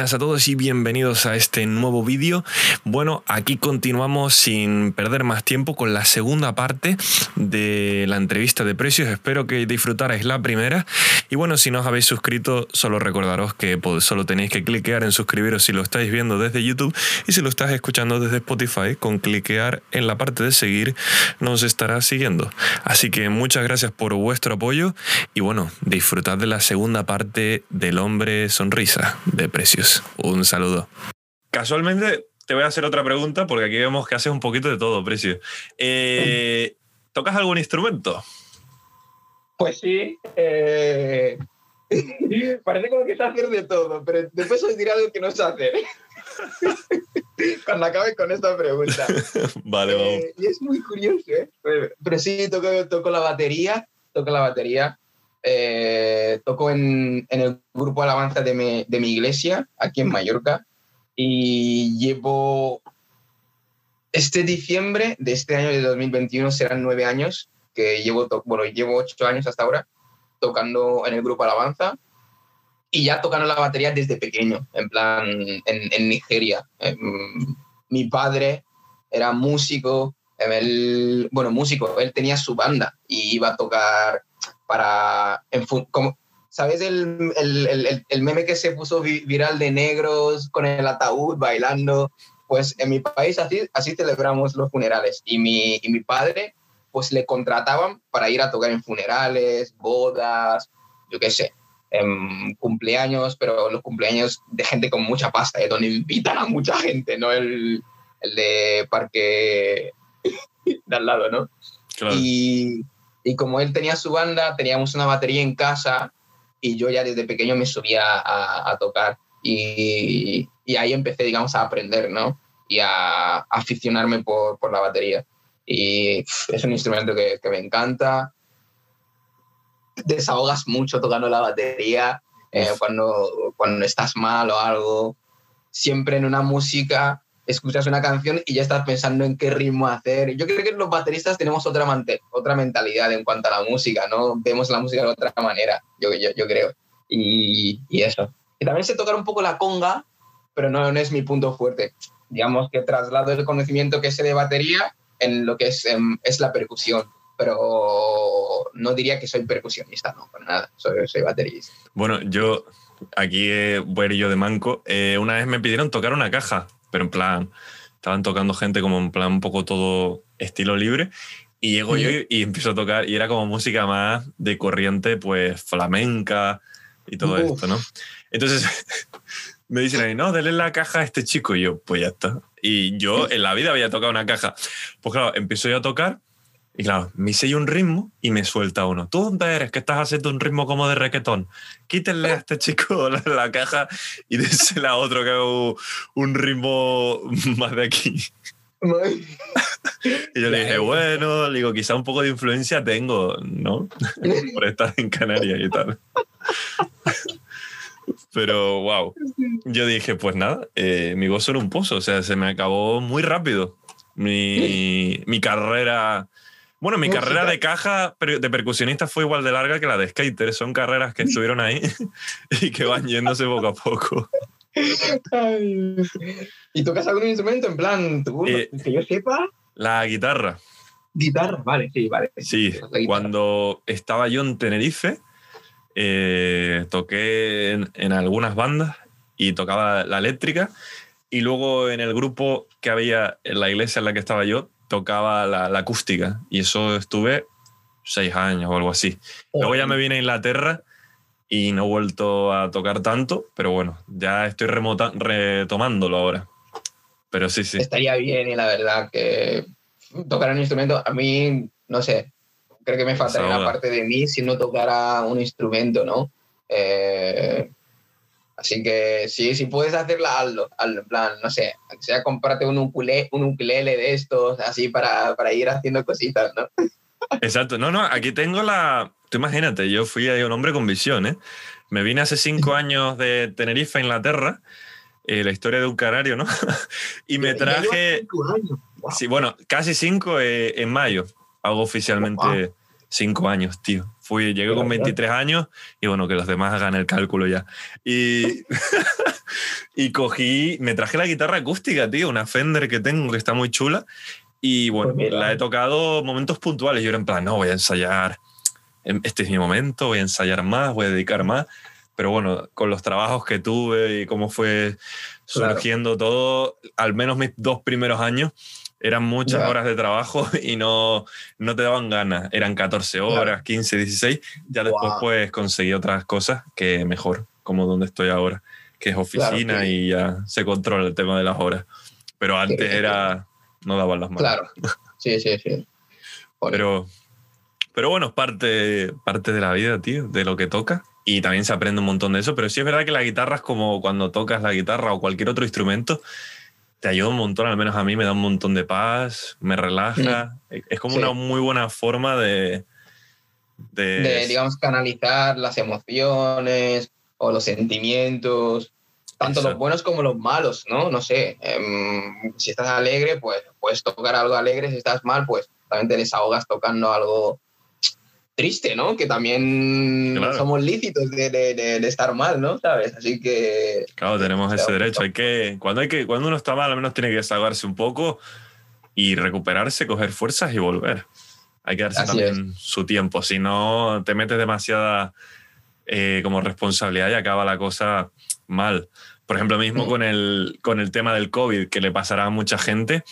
buenas a todos y bienvenidos a este nuevo vídeo. Bueno, aquí continuamos sin perder más tiempo con la segunda parte de la entrevista de precios. Espero que disfrutarais la primera. Y bueno, si no os habéis suscrito, solo recordaros que solo tenéis que cliquear en suscribiros si lo estáis viendo desde YouTube y si lo estás escuchando desde Spotify, con cliquear en la parte de seguir nos estará siguiendo. Así que muchas gracias por vuestro apoyo y bueno, disfrutad de la segunda parte del hombre sonrisa de precios. Un saludo. Casualmente te voy a hacer otra pregunta porque aquí vemos que haces un poquito de todo, Precios. Eh, ¿Tocas algún instrumento? Pues sí. Eh, parece como que sabes hacer de todo, pero después os diré algo que no sé hacer. Cuando acabe con esta pregunta. vale, vamos. Eh, y es muy curioso, ¿eh? Pero, sí, toco, toco, la batería, toco la batería. Eh, toco en, en, el grupo Alabanza de mi, de mi iglesia, aquí en Mallorca. Y llevo este diciembre de este año de 2021 serán nueve años que llevo, bueno, llevo ocho años hasta ahora tocando en el grupo Alabanza y ya tocando la batería desde pequeño, en plan, en, en Nigeria. Em, mi padre era músico, él, bueno, músico, él tenía su banda y iba a tocar para, en, como, ¿sabes el, el, el, el, meme que se puso viral de negros con el ataúd bailando? Pues en mi país así, así celebramos los funerales y mi, y mi padre pues le contrataban para ir a tocar en funerales, bodas, yo qué sé, en cumpleaños, pero los cumpleaños de gente con mucha pasta, ¿eh? donde invitan a mucha gente, no el, el de parque de al lado, ¿no? Claro. Y, y, como él tenía su banda, teníamos una batería en casa y yo ya desde pequeño me subía a, a tocar y, y, ahí empecé, digamos, a aprender, ¿no? Y a, a aficionarme por, por, la batería. Y pff, es un instrumento que, que me encanta desahogas mucho tocando la batería, eh, cuando, cuando estás mal o algo. Siempre en una música escuchas una canción y ya estás pensando en qué ritmo hacer. Yo creo que los bateristas tenemos otra, otra mentalidad en cuanto a la música, ¿no? Vemos la música de otra manera, yo, yo, yo creo. Y, y, eso. Y también sé tocar un poco la conga, pero no, no es mi punto fuerte. Digamos que traslado el conocimiento que sé de batería en lo que es, en, es la percusión pero no diría que soy percusionista, no, para nada, soy, soy baterista. Bueno, yo aquí eh, voy a ir yo de manco. Eh, una vez me pidieron tocar una caja, pero en plan, estaban tocando gente como en plan un poco todo estilo libre. Y llego ¿Sí? yo y, y, empiezo a tocar, y era como música más de corriente, pues flamenca y todo Uf. esto, ¿no? Entonces me dicen ahí, no, dale la caja a este chico. Y yo, pues ya está. Y yo en la vida había tocado una caja. Pues claro, empiezo yo a tocar y claro, me hice un ritmo y me suelta uno. ¿Tú dónde eres? Que estás haciendo un ritmo como de requetón. Quítenle a este chico la, la caja y désela a otro que haga un ritmo más de aquí. y yo le dije, bueno, digo, quizá un poco de influencia tengo, ¿no? Por estar en Canarias y tal. Pero, wow. Yo dije, pues nada, eh, mi gozo era un pozo, o sea, se me acabó muy rápido mi, mi carrera bueno, mi Música. carrera de caja de percusionista fue igual de larga que la de skater. Son carreras que estuvieron ahí y que van yéndose poco a poco. Ay. ¿Y tocas algún instrumento en plan, tú, eh, que yo sepa? La guitarra. Guitarra, vale, sí, vale. Sí, cuando estaba yo en Tenerife, eh, toqué en, en algunas bandas y tocaba la eléctrica. Y luego en el grupo que había en la iglesia en la que estaba yo, tocaba la, la, acústica y eso estuve seis años o algo así. Luego ya me vine a Inglaterra y no he vuelto a tocar tanto, pero bueno, ya estoy remota, retomándolo ahora. Pero sí, sí. Estaría bien y la verdad que tocar un instrumento, a mí, no sé, creo que me faltaría una parte de mí si no tocara un instrumento, ¿no? Eh, Así que sí, si puedes hacerla, hazlo, hazlo. En plan, no sé, aunque sea comprarte un ukulele, un ukulele de estos, así para, para ir haciendo cositas, ¿no? Exacto. No, no, aquí tengo la... Tú imagínate, yo fui ahí un hombre con visión, ¿eh? Me vine hace cinco años de Tenerife, Inglaterra, eh, la historia de un canario, ¿no? y me traje... Wow. Sí, bueno, casi cinco eh, en mayo hago oficialmente... Wow. Cinco años, tío. Fui, llegué con 23 años y bueno, que los demás hagan el cálculo ya. Y, y cogí, me traje la guitarra acústica, tío, una Fender que tengo que está muy chula. Y bueno, Pues la he tocado momentos puntuales. Yo era en plan, no, voy a ensayar, em, este es mi momento, voy a ensayar más, voy a dedicar más. Pero bueno, con los trabajos que tuve y cómo fue Claro. surgiendo todo, al menos mis dos primeros años, eran muchas Ya. horas de trabajo y no, no te daban ganas. Eran 14 horas, 15, 16. Ya después Guau. pues conseguí otras cosas que mejor, como donde estoy ahora, que es oficina Claro, y ya se controla el tema de las horas. Pero antes era... No daban las manos. Claro. Sí, sí, sí. Joder. Pero, pero bueno, es parte, parte de la vida, tío, de lo que toca. Y también se aprende un montón de eso. Pero sí es verdad que la guitarra es como cuando tocas la guitarra o cualquier otro instrumento, te ayuda un montón, al menos a mí me da un montón de paz, me relaja. Es como Sí. una muy buena forma de... de, de, digamos, canalizar las emociones o los sentimientos, tanto los buenos como los malos, ¿no? No sé, em, si estás alegre, pues puedes tocar algo alegre, si estás mal, pues también te desahogas tocando algo triste, ¿no? Que también Claro. somos lícitos de, de- de- de estar mal, ¿no? ¿Sabes? Así que... Claro, tenemos ese derecho. Hay que, cuando, hay que, cuando uno está mal, al menos tiene que desahogarse un poco y recuperarse, coger fuerzas y volver. Hay que darse Así también su tiempo. Si no, te metes demasiada eh, como responsabilidad y acaba la cosa mal. Por ejemplo, mismo Mm. con, el, con el tema del COVID, que le pasará a mucha gente,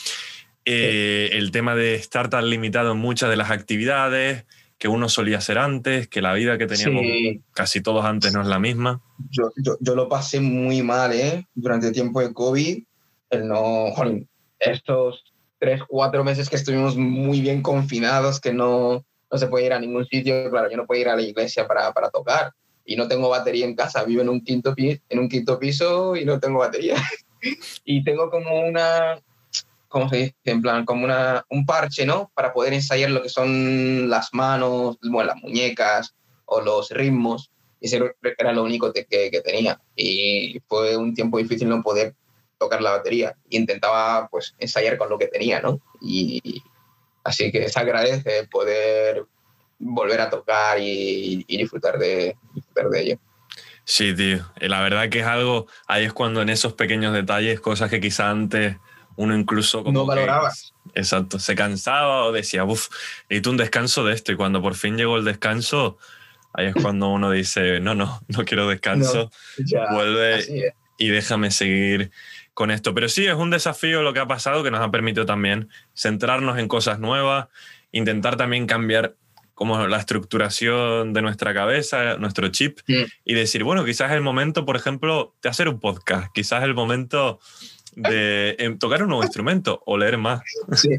eh, el tema de estar tan limitado en muchas de las actividades que uno solía hacer antes, que la vida que teníamos Sí, casi todos antes no es la misma. yo, yo, yo lo pasé muy mal, ¿eh? Durante el tiempo de COVID, el no, jolín, estos tres, cuatro meses que estuvimos muy bien confinados, que no, no se puede ir a ningún sitio, claro, yo no puedo ir a la iglesia para, para tocar y no tengo batería en casa, vivo en un quinto, pi- en un quinto piso y no tengo batería. y tengo como una, ¿cómo se dice? En plan, como una, un parche, ¿no? Para poder ensayar lo que son las manos, bueno, las muñecas o los ritmos. Y ese era lo único que, que- tenía. Y fue un tiempo difícil no poder tocar la batería. Intentaba, pues, ensayar con lo que tenía, ¿no? Y así que se agradece poder volver a tocar y, y disfrutar, de, disfrutar de ello. Sí, tío. Y La verdad que es algo, ahí es cuando en esos pequeños detalles, cosas que quizá antes uno incluso como No que- valorabas. exacto, se cansaba o decía, uff, necesito un descanso de esto. Y cuando por fin llegó el descanso, ahí es cuando uno dice, no, no, no quiero descanso, Ya, vuelve y déjame seguir con esto. Pero sí, es un desafío lo que ha pasado que nos ha permitido también centrarnos en cosas nuevas, intentar también cambiar como la estructuración de nuestra cabeza, nuestro chip, Mm. y decir, bueno, quizás es el momento, por ejemplo, de hacer un podcast, quizás es el momento de em, tocar un nuevo instrumento o leer más. Sí.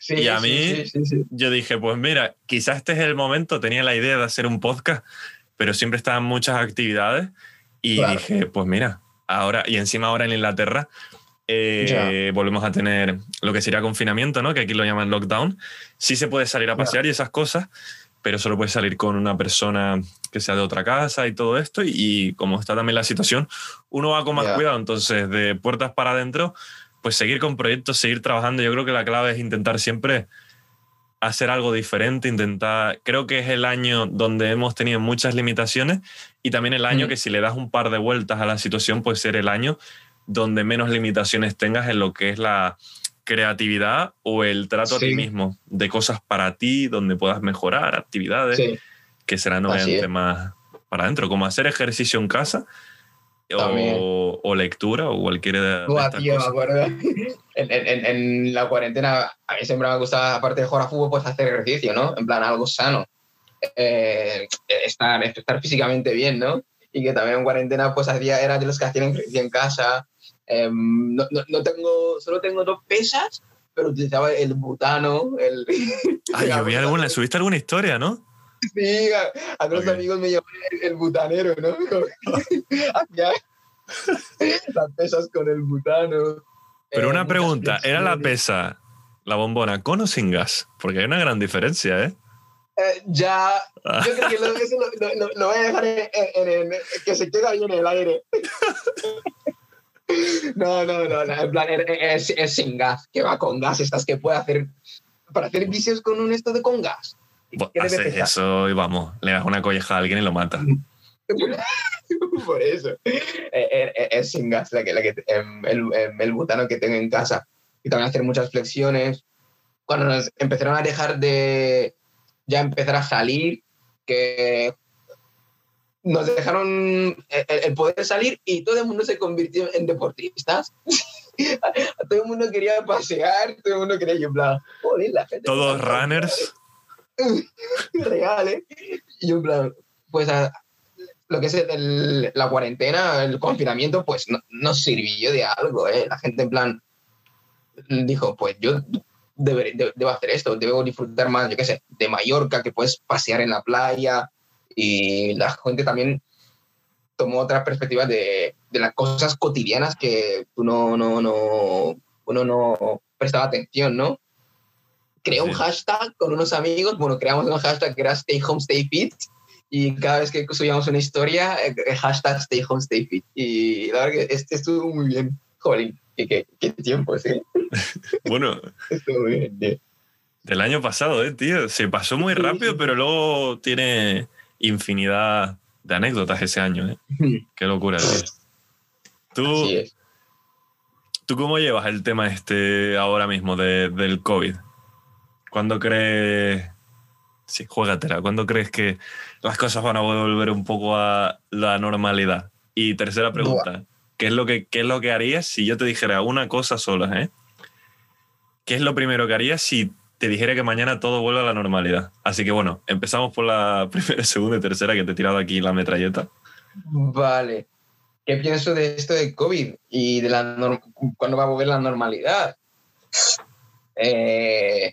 Sí, Y a mí- sí, sí, sí. Yo dije, pues mira, quizás este es el momento, tenía la idea de hacer un podcast, pero siempre estaban muchas actividades y Claro. dije, pues mira, ahora, y encima ahora en Inglaterra, eh, volvemos a tener lo que sería confinamiento, ¿no? Que aquí lo llaman lockdown. Sí se puede salir a pasear y esas cosas, pero solo puedes salir con una persona que sea de otra casa y todo esto. Y, y como está también la situación, uno va con más cuidado. Entonces, de puertas para adentro, pues seguir con proyectos, seguir trabajando. Yo creo que la clave es intentar siempre hacer algo diferente, intentar, creo que es el año donde hemos tenido muchas limitaciones y también el año Mm. que si le das un par de vueltas a la situación puede ser el año donde menos limitaciones tengas en lo que es la creatividad o el trato a ti mismo, de cosas para ti, donde puedas mejorar, actividades Sí, que serán obviamente más para adentro, como hacer ejercicio en casa o, o lectura o cualquier de, de Buah, estas tío, me cosas. acuerdo. En, en- en- en la cuarentena, a mí siempre me gustaba, aparte de jugar a fútbol, pues hacer ejercicio, ¿no? En plan, algo sano. Eh, estar, estar físicamente bien, ¿no? Y que también en cuarentena, pues hacía, era de los que hacían ejercicio en casa. Eh, no, no- no tengo, solo tengo dos pesas, pero utilizaba el butano, el... Ah, yo vi alguna, subiste alguna historia, ¿no? Sí, a, a los Ok. amigos me llaman el, el butanero, ¿no? Hacía las pesas con el butano. Pero eh, una pregunta, ¿era la pesa, la bombona, con o sin gas? Porque hay una gran diferencia, ¿eh? Eh, ya, Ah, yo creo que lo, eso lo, lo- lo- voy a dejar en, en- en- que se quede ahí en el aire. No, no, no, no, en plan, es, es sin gas, que va con gas, estas que puede hacer, para hacer vicios con un esto de con gas. Eso y vamos, le das una colleja a alguien y lo matas. Por eso. Eh, eh, eh, Es sin gas la que, la que, em, el, em, el butano que tengo en casa. Y también hacer muchas flexiones. Cuando nos empezaron a dejar de ya empezar a salir, que nos dejaron el, el poder salir y todo el mundo se convirtió en deportistas. todo el mundo quería pasear, todo el mundo quería joder, la gente. Todos runners. real, ¿eh? Y yo, pues a- lo que es el- la cuarentena, el confinamiento, pues no, nos sirvió de algo, ¿eh? La gente, en plan, dijo, pues yo deberé- de- debo hacer esto, debo disfrutar más, yo qué sé, de Mallorca, que puedes pasear en la playa, y la gente también tomó otra perspectiva de, de las cosas cotidianas que tú no, no, no, uno no prestaba atención, ¿no? Creé un Sí. hashtag con unos amigos, bueno, creamos un hashtag que era Stay Home, Stay Fit, y cada vez que subíamos una historia, eh, hashtag Stay Home, Stay Fit. Y la verdad que este estuvo muy bien. Jolín, qué, qué, qué tiempo, sí. Bueno, Estuvo muy bien, tío. del año pasado, ¿eh, tío? Se pasó muy rápido, pero luego tiene infinidad de anécdotas ese año, ¿eh? Qué locura, tío. ¿Tú. ¿Tú cómo llevas el tema este ahora mismo de- del COVID? ¿Cuándo crees... Sí, juégatela. ¿Cuándo crees que las cosas van a volver un poco a la normalidad? Y tercera pregunta. ¿Qué es lo que, qué es lo que harías si yo te dijera una cosa sola, eh? ¿Qué es lo primero que harías si te dijera que mañana todo vuelve a la normalidad? Así que bueno, empezamos por la primera, segunda y tercera que te he tirado aquí la metralleta. Vale. ¿Qué pienso de esto de COVID y de la cuándo va a volver la normalidad? Eh,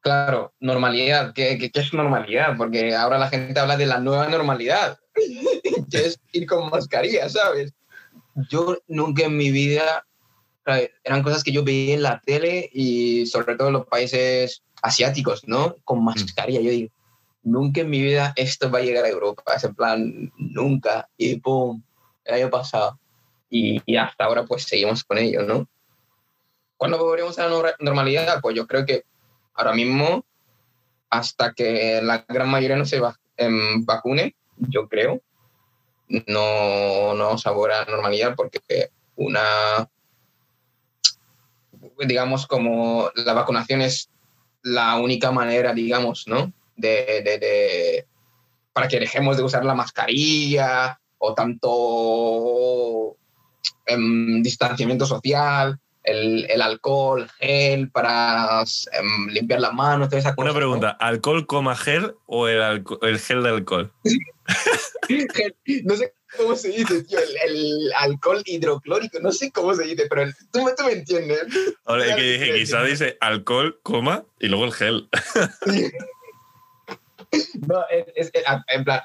claro, normalidad. ¿Qué, qué, qué es normalidad? Porque ahora la gente habla de la nueva normalidad, que es ir con mascarilla, ¿sabes? Yo nunca en mi vida, eran cosas que yo veía en la tele y sobre todo en los países asiáticos, ¿no? Con mascarilla. Yo digo, nunca en mi vida esto va a llegar a Europa. Es en plan, nunca. Y pum, el año pasado. Y, y hasta ahora pues seguimos con ello, ¿no? ¿Cuándo volveremos a la nor- normalidad? Pues yo creo que ahora mismo, hasta que la gran mayoría no se va, em, vacune, yo creo, no, no vamos a volver a la normalidad porque una, digamos, como la vacunación es la única manera, digamos, ¿no? De, de- de- para que dejemos de usar la mascarilla o tanto em, distanciamiento social, el, el alcohol, gel para em, limpiar las manos, toda esa cosa. Una ¿no? pregunta, ¿alcohol coma gel o el, el gel de alcohol? No sé cómo se dice, tío, el, el alcohol hidroclórico, no sé cómo se dice, pero el- tú, me- tú me entiendes. Ahora es que dije, quizá dice alcohol, coma, y luego el gel. No, es, es- es- en plan,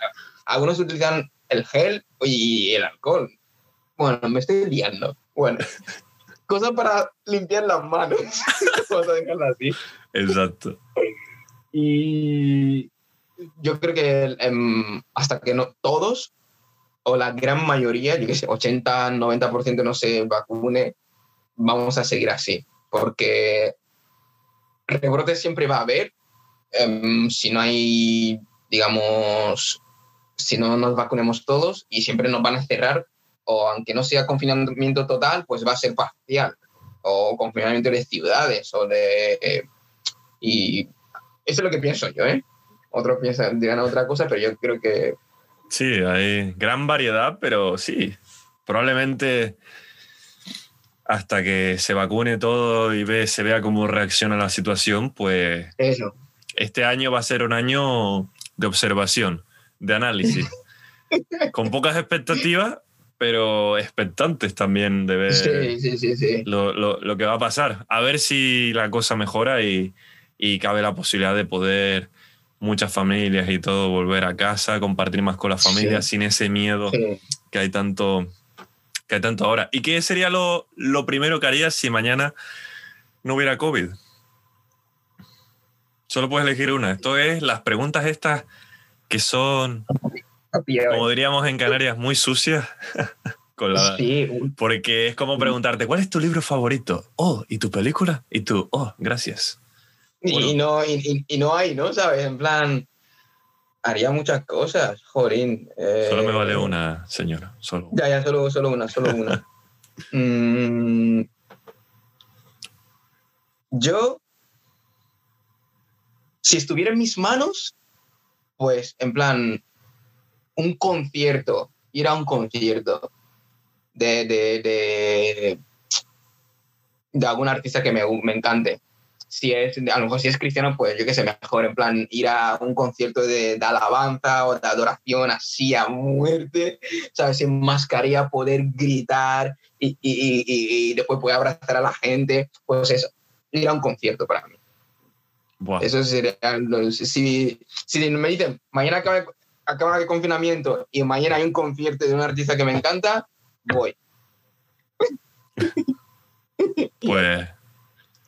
algunos utilizan el gel y el alcohol. Bueno, me estoy liando. Bueno, cosa para limpiar las manos. Vamos a dejarlo así. Exacto. Y yo creo que em, hasta que no todos, o la gran mayoría, yo qué sé, 80, 90% no se vacune, vamos a seguir así. Porque rebrotes siempre va a haber. em, si no hay, digamos, si no nos vacunemos todos y siempre nos van a cerrar, o aunque no sea confinamiento total, pues va a ser parcial. O confinamiento de ciudades, o de. eh, y eso es lo que pienso yo, ¿eh? Otros piensan, dirán otra cosa, pero yo creo que Sí, hay gran variedad, pero sí, probablemente hasta que se vacune todo y ve, se vea cómo reacciona la situación, pues eso. este año va a ser un año de observación, de análisis, con pocas expectativas, pero expectantes también de ver Sí, sí, sí, sí. lo, lo- lo que va a pasar. A ver si la cosa mejora y, y cabe la posibilidad de poder muchas familias y todo volver a casa, compartir más con la familia Sí. sin ese miedo sí. que hay tanto que hay tanto ahora. ¿Y qué sería lo, lo primero que harías si mañana no hubiera COVID? Solo puedes elegir una. Esto es las preguntas estas que son, como diríamos en Canarias, muy sucias. con la, Sí, porque es como preguntarte, ¿cuál es tu libro favorito? Oh, ¿y tu película? Y tú, oh, gracias. Y, no, y, y, no hay, ¿no? ¿Sabes? En plan, haría muchas cosas, jorín. solo me vale eh, una, señora, solo. Ya, ya, solo, solo una, solo una. Mm, yo, si estuviera en mis manos, pues, en plan, un concierto, ir a un concierto de, de, de, de algún artista que me, me encante si es, a lo mejor si es cristiano, pues yo qué sé, mejor en plan ir a un concierto de, alabanza o de adoración así a muerte, ¿sabes? Sin mascarilla, poder gritar y, y, y, después poder abrazar a la gente, pues eso, ir a un concierto para mí. Eso sería, si, si me dicen, mañana acaba, acaba el confinamiento y mañana hay un concierto de un artista que me encanta, voy. Pues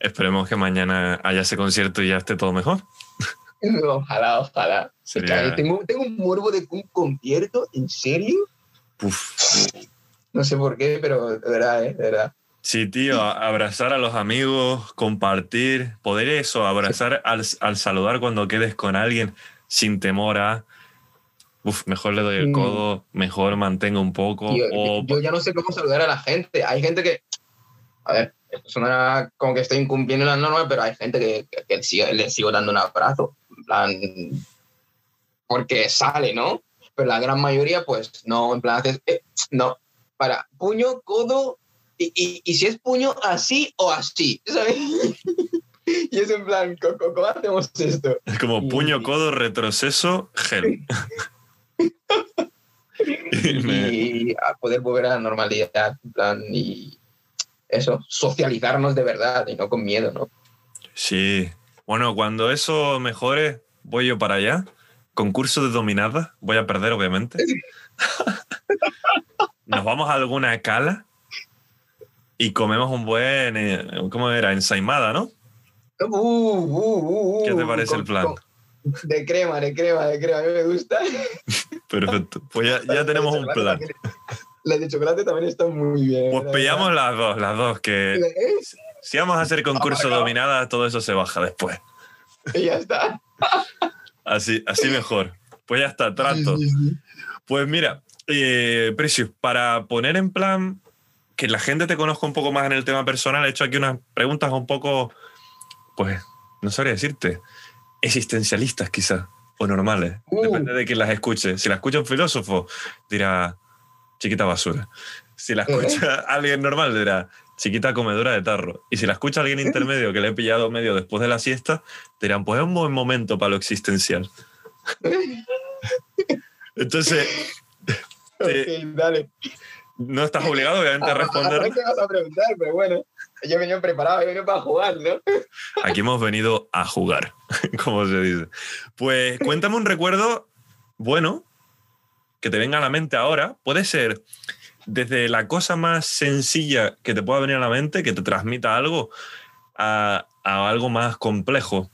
Esperemos que mañana haya ese concierto y ya esté todo mejor. Ojalá, ojalá. Tengo, tengo, un morbo de un concierto, ¿en serio? No sé por qué, pero de verdad, ¿eh? de verdad. Sí, tío, abrazar a los amigos, compartir, poder eso, abrazar al, al, saludar cuando quedes con alguien sin temor a, uf, mejor le doy el mm. codo, mejor mantengo un poco. yo ya no sé cómo saludar a la gente. Hay gente que, a ver, suena como que estoy incumpliendo las normas, pero hay gente que, que, le sigo dando un abrazo, en plan, porque sale, ¿no? Pero la gran mayoría, pues no, en plan, haces, eh, no, para puño, codo, y, y, y, si es puño, así o así, ¿sabes? y es en plan, ¿cómo, hacemos esto? Es como puño, codo, retroceso, gel. y, a poder volver a la normalidad, en plan, y eso, socializarnos de verdad y no con miedo, ¿no? Sí. Bueno, cuando eso mejore, voy yo para allá. Concurso de dominada. Voy a perder, obviamente. Nos vamos a alguna cala y comemos un buen. Eh, ¿Cómo era? Ensaimada, ¿no? Uh, uh, uh, ¿Qué te parece el plan? De crema, de crema, de crema. A mí me gusta. Perfecto. Pues ya, ya tenemos un plan. Las de chocolate también están muy bien. Pues pillamos las dos, las dos, que si vamos a hacer concurso dominada, todo eso se baja después. Y ya está. Así, así mejor. Pues ya está, trato. Pues mira, eh, Precious, para poner en plan que la gente te conozca un poco más en el tema personal, he hecho aquí unas preguntas un poco, pues, no sabría decirte, existencialistas quizás, o normales. Uh. Depende de quién las escuche. Si la escucha un filósofo, dirá, chiquita basura. Si la escucha alguien normal, dirá, chiquita comedora de tarro. Y si la escucha alguien intermedio que le he pillado medio después de la siesta, dirán, pues es un buen momento para lo existencial. Entonces, dale. no estás obligado, obviamente, a, responder. No vas a preguntar, pero bueno, yo venía preparado, yo venía para jugar, ¿no? Aquí hemos venido a jugar, como se dice. Pues cuéntame un recuerdo bueno que te venga a la mente ahora puede ser desde la cosa más sencilla que te pueda venir a la mente, que te transmita algo, a, algo más complejo.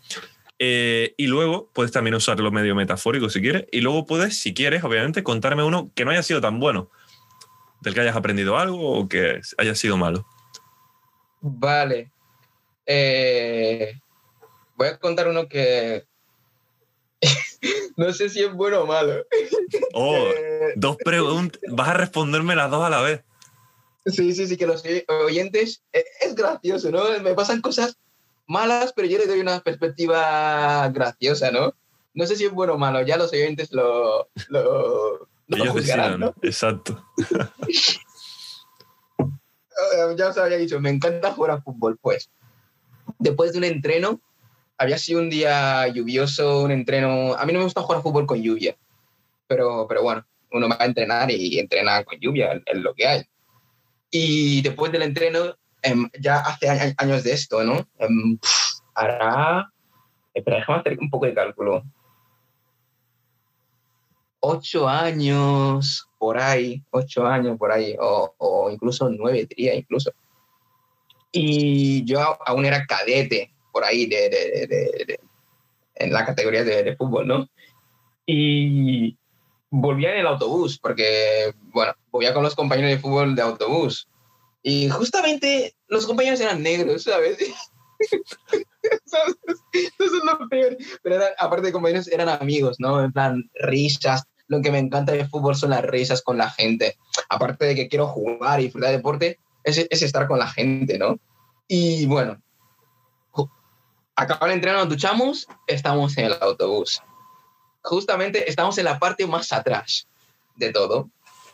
Eh, y luego puedes también usarlo medio metafórico si quieres. Y luego puedes, si quieres, obviamente, contarme uno que no haya sido tan bueno, del que hayas aprendido algo o que haya sido malo. Vale. Eh, voy a contar uno que no sé si es bueno o malo. Oh, eh, dos preguntas. Vas a responderme las dos a la vez. Sí, sí, sí, que los oyentes. Eh, es gracioso, ¿no? Me pasan cosas malas, pero yo le doy una perspectiva graciosa, ¿no? No sé si es bueno o malo, ya los oyentes lo. lo, juzgarán, ¿no? Exacto. ya os había dicho, me encanta jugar a fútbol, pues. Después de un entreno, había sido un día lluvioso, un entreno. A mí no me gusta jugar fútbol con lluvia, pero, pero bueno, uno va a entrenar y entrena con lluvia, es lo que hay. Y después del entreno, em, ya hace años de esto, ¿no? Em, hará. Espera, déjame hacer un poco de cálculo. Ocho años por ahí, ocho años por ahí, o, o incluso nueve, diría incluso. Y yo aún era cadete, por ahí de, de, de, en la categoría de, fútbol, ¿no? Y volvía en el autobús, porque, bueno, volvía con los compañeros de fútbol de autobús. Y justamente los compañeros eran negros, ¿sabes? ¿Sabes? Pero eran, aparte de compañeros, eran amigos, ¿no? En plan, risas. Lo que me encanta del fútbol son las risas con la gente. Aparte de que quiero jugar y disfrutar de deporte, es, es estar con la gente, ¿no? Y bueno, acaba el entreno, nos duchamos, estamos en el autobús. Justamente estamos en la parte más atrás de todo,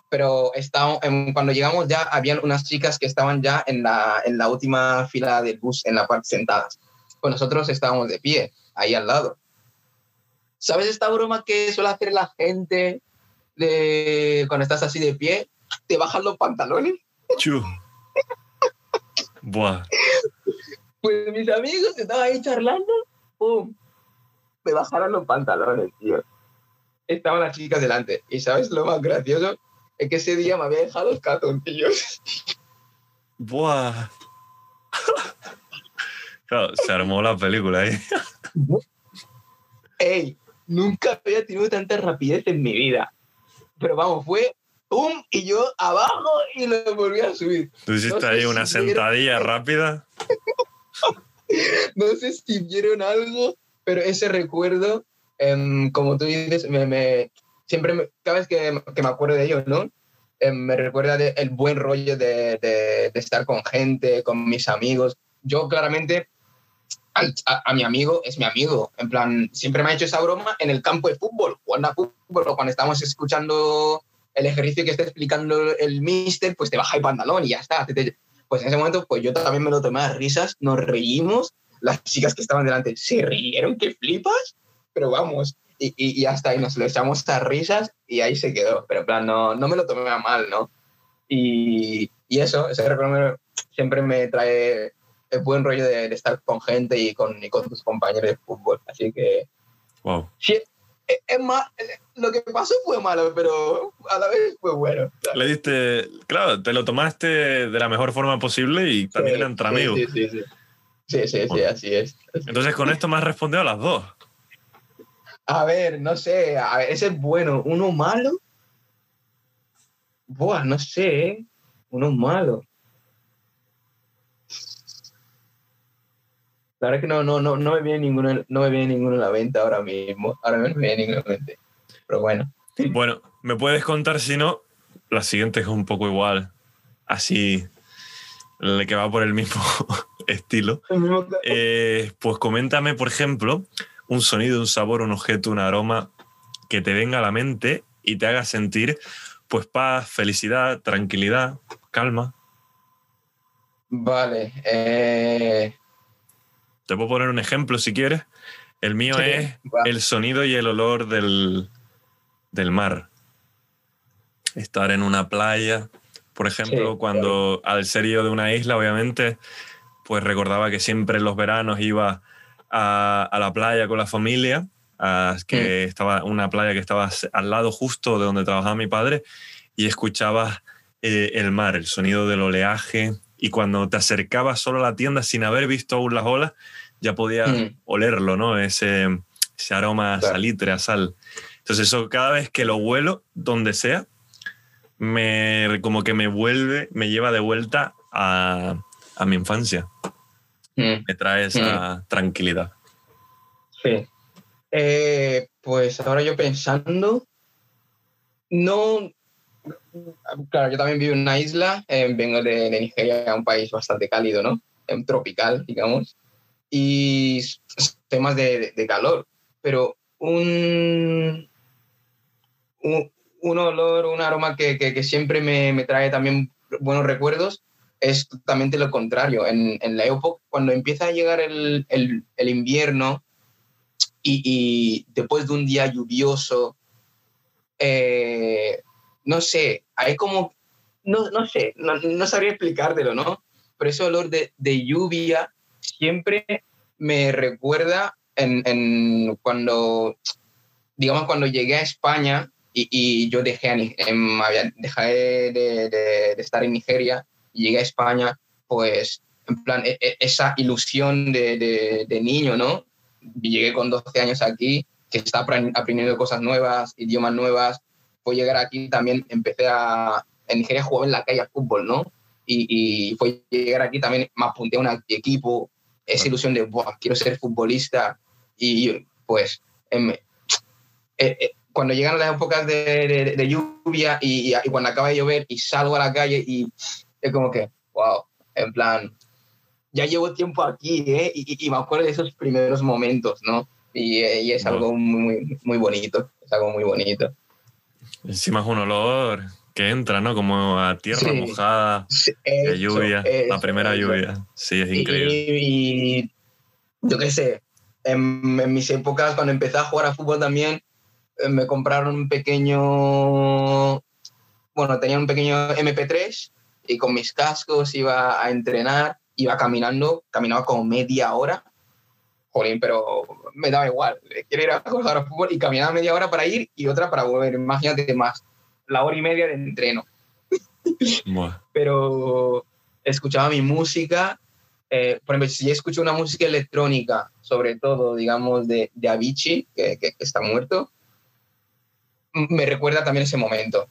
pero estamos, cuando llegamos ya habían unas chicas que estaban ya en la, en la última fila del bus, en la parte sentadas. Pues nosotros estábamos de pie, ahí al lado. ¿Sabes esta broma que suele hacer la gente de, cuando estás así de pie? Te bajan los pantalones. Chu. Buah. Pues mis amigos estaban ahí charlando, ¡pum! Me bajaron los pantalones, tío. Estaban las chicas delante. Y ¿sabes lo más gracioso? Es que ese día me había dejado los calzoncillos. Buah. Claro, se armó la película ahí. Ey, nunca había tenido tanta rapidez en mi vida. Pero vamos, fue ¡pum! Y yo abajo y lo volví a subir. ¿Tú hiciste ahí una sentadilla rápida? no sé si vieron algo, pero ese recuerdo, em, como tú dices, me, siempre, cada vez que, me acuerdo de ellos, ¿no? Em, me recuerda el buen rollo de, estar con gente, con mis amigos. Yo claramente, a, mi amigo es mi amigo. En plan, siempre me ha hecho esa broma en el campo de fútbol, cuando, fútbol, cuando estamos escuchando el ejercicio que está explicando el mister, pues te baja el pantalón y ya está pues en ese momento, pues yo también me lo tomé a risas, nos reímos, las chicas que estaban delante se rieron, que flipas, pero vamos, y, y, hasta ahí nos lo echamos a risas y ahí se quedó, pero en plan, no, no me lo tomé a mal, ¿no? Y, y eso, ese recuerdo siempre me trae el buen rollo de, estar con gente y con, y con tus compañeros de fútbol, así que... Wow. Sí, es más, lo que pasó fue malo, pero a la vez fue bueno. Le diste, claro, te lo tomaste de la mejor forma posible y también sí, entre amigos. Sí, sí, sí. Sí, sí, sí, así es. Entonces con esto me has respondido a las dos. A ver, no sé, a ver, ese es bueno. ¿Uno malo? Buah, no sé, ¿eh? Uno malo. La verdad es que no, no, no, no me viene ninguno, no me viene ninguno en la venta ahora mismo. Ahora mismo no me viene ninguno en la mente. Pero bueno. Bueno, me puedes contar si no. La siguiente es un poco igual. Así. El que va por el mismo estilo. El mismo... Eh, pues coméntame, por ejemplo, un sonido, un sabor, un objeto, un aroma que te venga a la mente y te haga sentir pues paz, felicidad, tranquilidad, calma. Vale. Eh... Te puedo poner un ejemplo si quieres. El mío Sí, es el sonido y el olor del, del mar. Estar en una playa, por ejemplo, Sí, cuando al ser yo de una isla, obviamente, pues recordaba que siempre en los veranos iba a, a la playa con la familia, a- que estaba una playa que estaba al lado justo de donde trabajaba mi padre, y escuchabas eh, el mar, el sonido del oleaje, y cuando te acercabas solo a la tienda sin haber visto aún las olas, ya podías Mm. olerlo, ¿no? Ese, ese aroma a salitre, a sal. Entonces eso cada vez que lo huelo, donde sea, me, como que me vuelve, me lleva de vuelta a, a mi infancia. Mm, Me trae esa tranquilidad. sí. Eh, pues ahora yo pensando, no, claro, yo también vivo en una isla, eh, vengo de, de Nigeria, un país bastante cálido, ¿no? Em, tropical, digamos, y temas de- de calor, pero un, un, un olor, un aroma que, que- que siempre me, me trae también buenos recuerdos es totalmente lo contrario. En, en la época, cuando empieza a llegar el, el- el invierno y, y después de un día lluvioso, eh, no sé, hay como, no, no sé, no, no sabría explicártelo, ¿no? Pero ese olor de, de lluvia siempre me recuerda en, en cuando, digamos, cuando llegué a España y, y yo dejé, Ni- em, dejé de, de- de estar en Nigeria y llegué a España, pues, en plan, e- e- esa ilusión de, de- niño, ¿no? Llegué con 12 años aquí, que está apren- aprendiendo cosas nuevas, idiomas nuevas. Fue llegar aquí también, empecé a... En Nigeria jugaba en la calle al fútbol, ¿no? Y, y fue llegar aquí también, me apunté a un equipo, esa ilusión de, Buah, quiero ser futbolista. Y pues em, eh, eh, cuando llegan las épocas de, de, lluvia y, y, cuando acaba de llover y salgo a la calle y es como que, wow, en plan, ya llevo tiempo aquí, ¿eh? Y, y me acuerdo de esos primeros momentos, ¿no? Y, y es algo muy, muy bonito, es algo muy bonito. Encima es un olor que entra, ¿no? Como a tierra mojada, de lluvia, la primera lluvia. Sí, es increíble. Y, yo qué sé, en, en, mis épocas, cuando empecé a jugar a fútbol también, eh, me compraron un pequeño, bueno, tenía un pequeño MP3 y con mis cascos iba a entrenar, iba caminando, caminaba como media hora. Jolín, pero me daba igual. Quiero ir a jugar a fútbol y caminaba media hora para ir y otra para volver. Imagínate más, la hora y media de entreno. pero escuchaba mi música. Eh, por ejemplo, si yo escucho una música electrónica, sobre todo, digamos, de, de Avicii, que, que, está muerto, me recuerda también ese momento.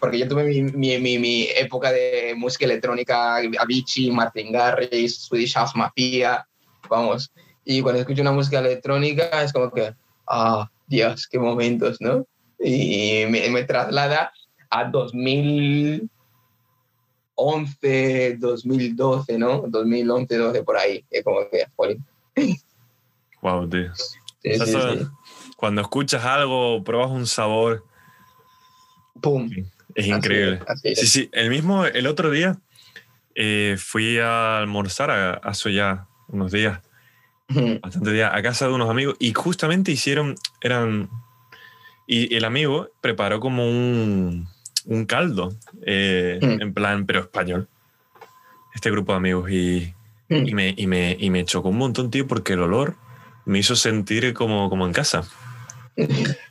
Porque yo tuve mi, mi, mi, época de música electrónica, Avicii, Martin Garrix, Swedish House Mafia, vamos. Y cuando escucho una música electrónica es como que, ah, Dios, qué momentos, ¿no? Y me, me traslada a 2011, 2012, ¿no? 2011, 12 por ahí, es como que, Wow, tío. Sí, sí, sí. Cuando escuchas algo, pruebas un sabor ¡Pum! Es increíble. Sí, sí. El mismo, el otro día eh, fui a almorzar a, hace ya unos días, bastante días, a casa de unos amigos y justamente hicieron, eran, y el amigo preparó como un, un caldo, eh, en plan, pero español, este grupo de amigos y, y, me, y, me, y me chocó un montón, tío, porque el olor me hizo sentir como, como en casa.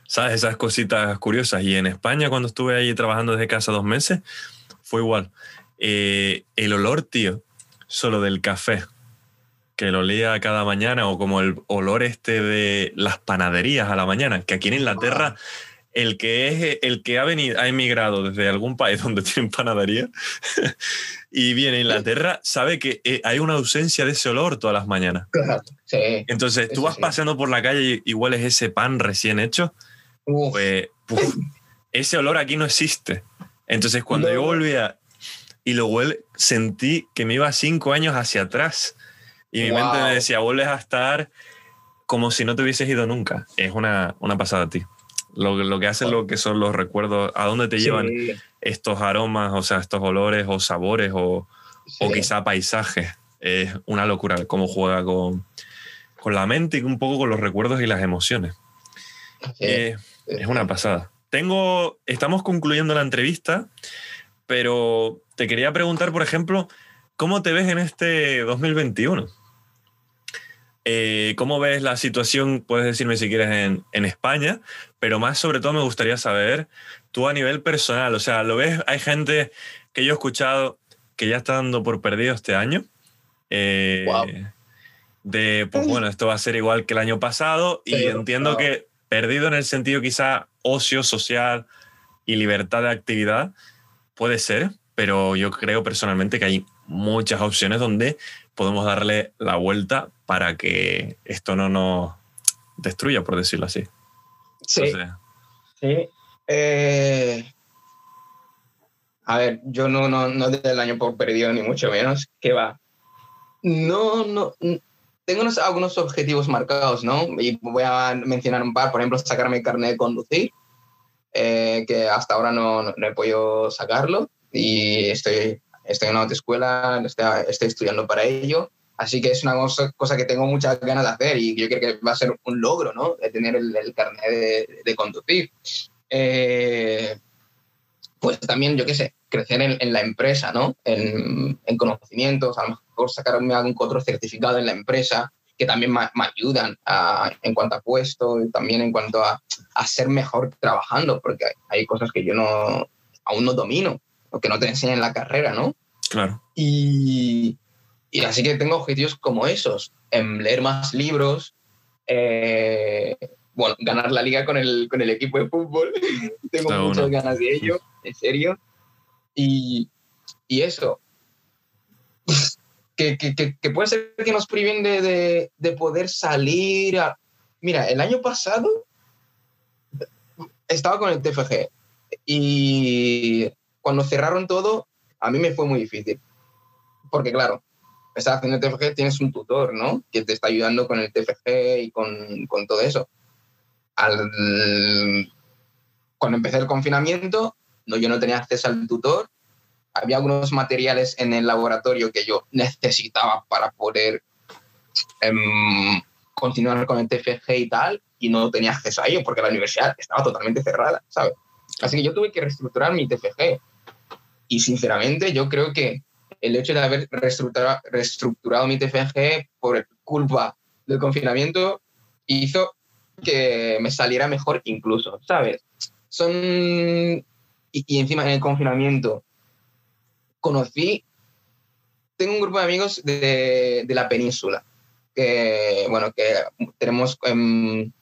¿Sabes? Esas cositas curiosas. Y en España, cuando estuve ahí trabajando desde casa dos meses, fue igual. Eh, el olor, tío, solo del café, que lo olía cada mañana, o como el olor este de las panaderías a la mañana, que aquí en Inglaterra, el que, es, el que ha, venido, ha emigrado desde algún país donde tienen panadería y viene a Inglaterra, sabe que eh, hay una ausencia de ese olor todas las mañanas. Sí. Entonces, tú vas paseando por la calle y hueles ese pan recién hecho pues, ese olor aquí no existe. Entonces, cuando yo volvía y lo huele, sentí que me iba cinco años hacia atrás. Y mi mente me decía, vuelves a estar como si no te hubieses ido nunca. Es una, una pasada a ti. Lo, lo que hace lo que son los recuerdos, a dónde te llevan estos aromas, o sea, estos olores o sabores o, o quizá paisajes. Es una locura cómo juega con, con la mente y un poco con los recuerdos y las emociones. Eh, es una pasada. Tengo, estamos concluyendo la entrevista, pero te quería preguntar, por ejemplo, ¿cómo te ves en este 2021? Eh, ¿Cómo ves la situación, puedes decirme si quieres, en, en, España? Pero más sobre todo me gustaría saber tú a nivel personal, o sea, ¿lo ves? Hay gente que yo he escuchado que ya está dando por perdido este año. Eh, de, pues bueno, esto va a ser igual que el año pasado y entiendo que perdido en el sentido quizá ocio social y libertad de actividad, puede ser, pero yo creo personalmente que hay muchas opciones donde podemos darle la vuelta para que esto no nos destruya, por decirlo así. Sí. sí. Eh, a ver, yo no, no, no desde el año por perdido, ni mucho menos, que va. No, no, tengo algunos objetivos marcados, ¿no? Y voy a mencionar un par, por ejemplo, sacarme el carnet de conducir, eh, que hasta ahora no, no, he podido sacarlo y estoy, estoy en una autoescuela, estoy, estoy estudiando para ello. Así que es una cosa, cosa, que tengo muchas ganas de hacer y yo creo que va a ser un logro, ¿no? De tener el, el carnet de, de conducir. Eh, pues también, yo qué sé, crecer en, en la empresa, ¿no? En, en, conocimientos, a lo mejor sacarme algún otro certificado en la empresa que también me, me ayudan a, en cuanto a puesto y también en cuanto a, a ser mejor trabajando, porque hay, hay, cosas que yo no, aún no domino o que no te enseñan en la carrera, ¿no? Claro. Y, y así que tengo objetivos como esos, en leer más libros, eh, bueno, ganar la liga con el, con el equipo de fútbol. Tengo Está muchas ganas de ello, en serio. Y, y eso. que, que, que, puede ser que nos priven de, de, de poder salir a, Mira, el año pasado estaba con el TFG y cuando cerraron todo, a mí me fue muy difícil. Porque claro, estás haciendo TFG, tienes un tutor, ¿no? Que te está ayudando con el TFG y con, con todo eso. Al, cuando empecé el confinamiento, no, yo no tenía acceso al tutor. Había algunos materiales en el laboratorio que yo necesitaba para poder em, continuar con el TFG y tal, y no tenía acceso a ello porque la universidad estaba totalmente cerrada, ¿sabes? Así que yo tuve que reestructurar mi TFG. Y sinceramente, yo creo que el hecho de haber reestructurado, mi TFG por culpa del confinamiento hizo que me saliera mejor incluso, ¿sabes? Son... Y, encima en el confinamiento conocí... Tengo un grupo de amigos de, de la península, que, bueno, que tenemos em,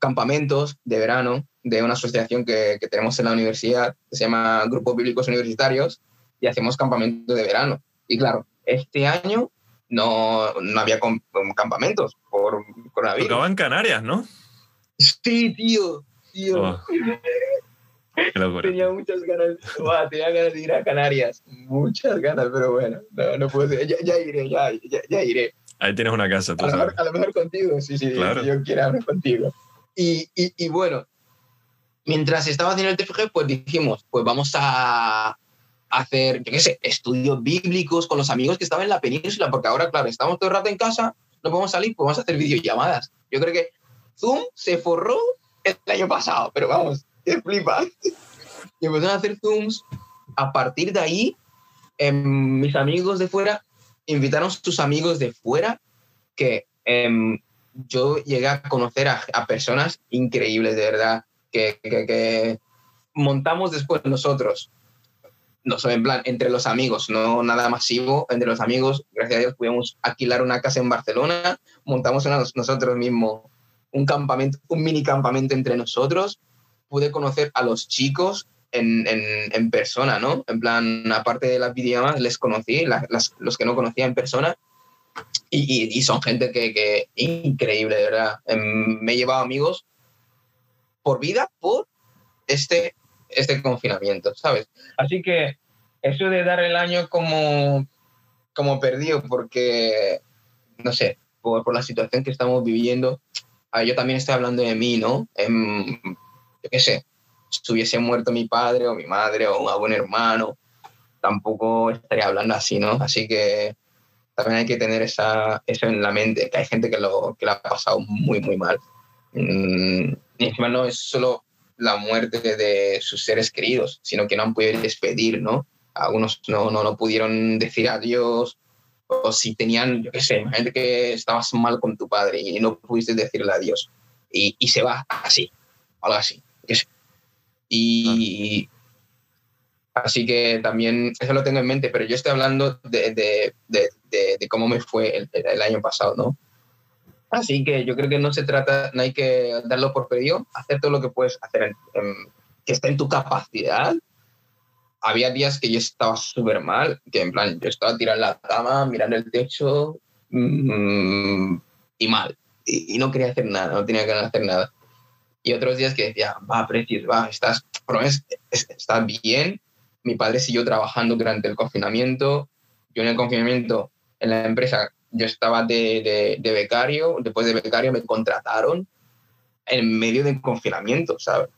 campamentos de verano de una asociación que, que, tenemos en la universidad, que se llama Grupos Bíblicos Universitarios, y hacemos campamentos de verano. Y claro, este año no, no había campamentos por coronavirus. Tocaba en Canarias, ¿no? Sí, tío, tío. Oh. Tenía muchas ganas, tenía ganas de ir a Canarias, muchas ganas, pero bueno, no, no puedo ya, ya, iré, ya, ya, iré. Ahí tienes una casa, tú a, sabes. Lo a lo mejor contigo, sí, sí, claro. yo quiero hablar contigo. Y, y, y, bueno, mientras estaba haciendo el TFG, pues dijimos, pues vamos a hacer, yo qué sé, estudios bíblicos con los amigos que estaban en la península, porque ahora, claro, estamos todo el rato en casa, no podemos salir, pues vamos a hacer videollamadas. Yo creo que Zoom se forró el año pasado, pero vamos, qué flipa. Y empezaron a hacer Zooms. A partir de ahí, eh, mis amigos de fuera invitaron a sus amigos de fuera que eh, yo llegué a conocer a, a personas increíbles, de verdad, que, montamos después nosotros no en plan, entre los amigos, no nada masivo, entre los amigos, gracias a Dios pudimos alquilar una casa en Barcelona, montamos una, nosotros mismos un campamento, un mini campamento entre nosotros, pude conocer a los chicos en, en, persona, ¿no? En plan, aparte de las videollamadas, les conocí, los que no conocía en persona, y, y, y son gente que, que, increíble, de verdad. Em, me he llevado amigos por vida, por este este confinamiento, ¿sabes? Así que eso de dar el año como, como perdido, porque, no sé, por, por la situación que estamos viviendo, yo también estoy hablando de mí, ¿no? En, yo qué sé, si hubiese muerto mi padre o mi madre o un buen hermano, tampoco estaría hablando así, ¿no? Así que también hay que tener esa, eso en la mente, que hay gente que lo, que lo ha pasado muy, muy mal. Mm, y encima no es solo la muerte de sus seres queridos, sino que no han podido despedir, ¿no? Algunos no, no, no pudieron decir adiós, o si tenían, yo qué sé, gente que estabas mal con tu padre y no pudiste decirle adiós, y, y se va así, algo así. Y así que también eso lo tengo en mente, pero yo estoy hablando de, de, de, de cómo me fue el, el año pasado, ¿no? Así que yo creo que no se trata, no hay que darlo por perdido, hacer todo lo que puedes hacer, en, que está en tu capacidad. Había días que yo estaba súper mal, que en plan, yo estaba tirando la cama, mirando el techo mmm, y mal. Y, y, no quería hacer nada, no tenía ganas de hacer nada. Y otros días que decía, va, Precios, va, estás, estás bien. Mi padre siguió trabajando durante el confinamiento. Yo en el confinamiento, en la empresa, yo estaba de, becario, después de becario me contrataron en medio del confinamiento, ¿sabes?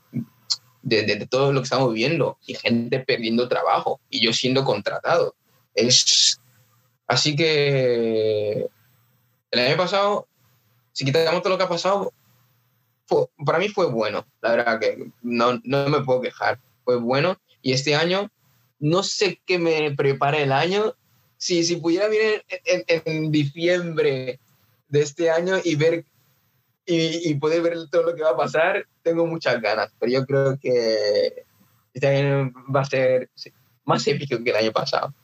De, de, todo lo que estamos viviendo y gente perdiendo trabajo y yo siendo contratado. Es... Así que el año pasado, si quitamos todo lo que ha pasado, para mí fue bueno, la verdad que no, no me puedo quejar, fue bueno y este año no sé qué me prepara el año, si, si pudiera venir en, en, en, diciembre de este año y ver y, y, poder ver todo lo que va a pasar, tengo muchas ganas, pero yo creo que este año va a ser más épico que el año pasado,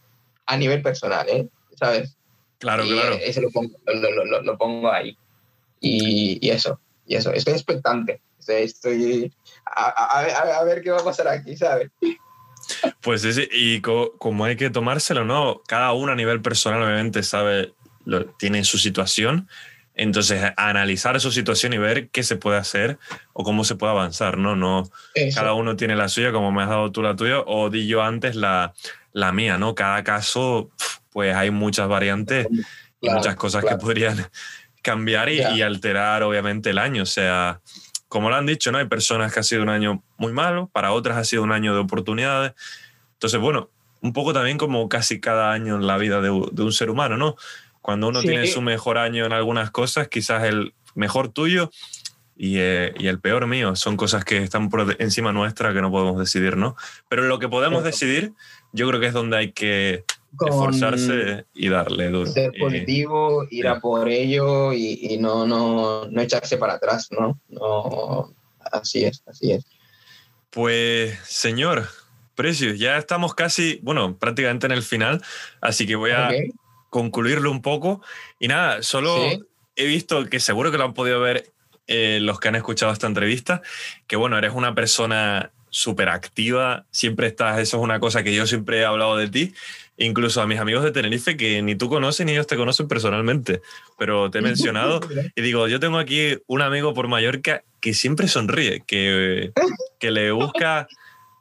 a nivel personal, ¿eh? ¿sabes? Claro, y claro. Eso lo pongo, lo, lo, lo pongo ahí. Y, y, eso, y eso, estoy expectante. Estoy a, a, a, ver qué va a pasar aquí, ¿sabes? Pues sí, y co como hay que tomárselo, ¿no? Cada uno a nivel personal, obviamente, sabe, lo, tiene su situación. Entonces, analizar su situación y ver qué se puede hacer o cómo se puede avanzar, ¿no? no cada uno tiene la suya, como me has dado tú la tuya, o di yo antes la, la mía, ¿no? Cada caso, pues hay muchas variantes y muchas cosas que podrían cambiar y, y, alterar, obviamente, el año. O sea, como lo han dicho, ¿no? Hay personas que ha sido un año muy malo, para otras ha sido un año de oportunidades. Entonces, bueno, un poco también como casi cada año en la vida de, de un ser humano, ¿no? Cuando uno tiene su mejor año en algunas cosas, quizás el mejor tuyo y, eh, y, el peor mío. Son cosas que están por encima nuestra que no podemos decidir, ¿no? Pero lo que podemos decidir, yo creo que es donde hay que esforzarse y darle duro. Ser positivo, ir a por ello y, y, no, no, no echarse para atrás, ¿no? no así es, así es. Pues, señor, Precios, ya estamos casi, bueno, prácticamente en el final, así que voy a concluirlo un poco. Y nada, solo he visto que seguro que lo han podido ver eh, los que han escuchado esta entrevista, que bueno, eres una persona súper activa, siempre estás, eso es una cosa que yo siempre he hablado de ti, incluso a mis amigos de Tenerife que ni tú conoces ni ellos te conocen personalmente, pero te he mencionado y digo, yo tengo aquí un amigo por Mallorca que siempre sonríe, que, que le busca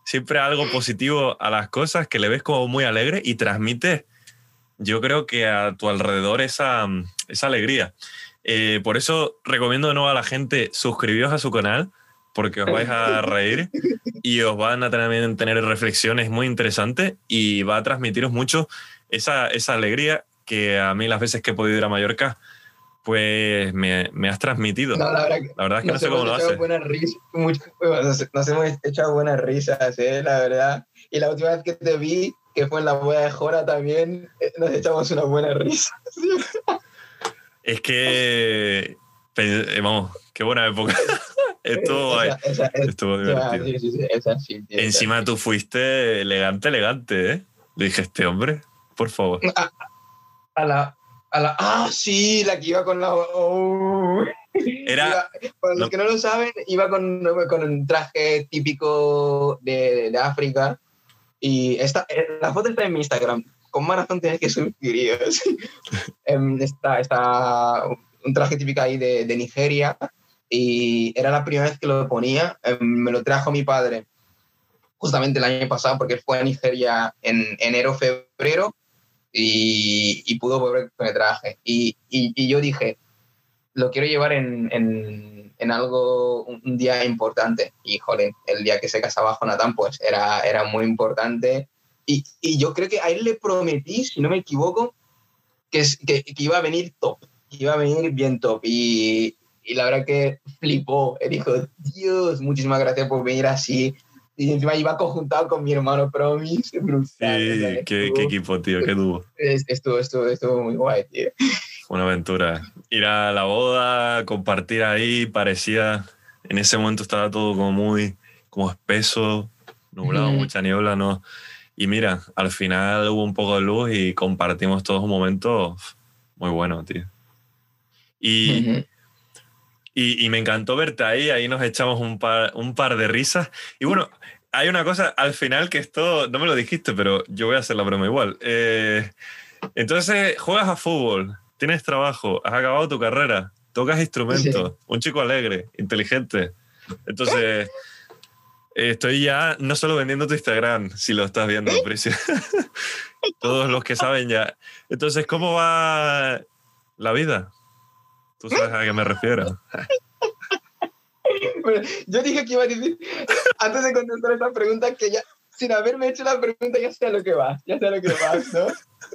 siempre algo positivo a las cosas, que le ves como muy alegre y transmite yo creo que a tu alrededor esa, esa alegría. Eh, por eso recomiendo de nuevo a la gente suscribiros a su canal porque os vais a reír y os van a también tener reflexiones muy interesantes y va a transmitiros mucho esa, esa alegría que a mí las veces que he podido ir a Mallorca pues me, me has transmitido. No, la, verdad, es que no sé cómo lo haces. nos, hemos echado buenas risas, ¿eh? la verdad. Y la última vez que te vi, que fue en la boda de Jora también, eh, nos echamos una buena risa. Es que, eh, vamos, qué buena época. estuvo, estuvo divertido. Sí, sí, Encima tú fuiste elegante, elegante, ¿eh? Le dije, este hombre, por favor. A, la, a la... Ah, sí, la que iba con la... Oh. Era, para los que no lo saben, iba con, con un traje típico de, de África y esta, eh, la foto está en mi Instagram. Con maratón tienes que subir. Em, está, está un traje típico ahí de, de, Nigeria y era la primera vez que lo ponía. Em, me lo trajo mi padre justamente el año pasado porque fue a Nigeria en enero, febrero y, y pudo volver con el traje. Y, y, y, yo dije, lo quiero llevar en, en, en algo, un día importante. Y, joder, el día que se casaba Jonathan, pues era, era muy importante. Y, y, yo creo que a él le prometí, si no me equivoco, que, que, que iba a venir top, iba a venir bien top. Y, y la verdad que flipó. Él dijo, Dios, muchísimas gracias por venir así. Y encima iba conjuntado con mi hermano Promise. Brutal, sí, qué, qué, equipo, tío, qué dúo. Estuvo, estuvo, estuvo muy guay, tío. Una aventura. Ir a la boda, compartir ahí, parecía. En ese momento estaba todo como muy como espeso, nublado, mucha niebla, ¿no? Y mira, al final hubo un poco de luz y compartimos todos un momento muy bueno, tío. Y, y, y, me encantó verte ahí, ahí nos echamos un par, un par de risas. Y bueno, hay una cosa al final que esto, no me lo dijiste, pero yo voy a hacer la broma igual. Eh, entonces, juegas a fútbol, tienes trabajo, has acabado tu carrera, tocas instrumentos, un chico alegre, inteligente. Entonces, estoy ya no solo vendiendo tu Instagram, si lo estás viendo, precio. Todos los que saben ya. Entonces, ¿cómo va la vida? Tú sabes a qué me refiero. yo dije que iba a decir, antes de contestar esta pregunta, que ya, sin haberme hecho la pregunta, ya sé a lo que va, ya sé a lo que va, ¿no?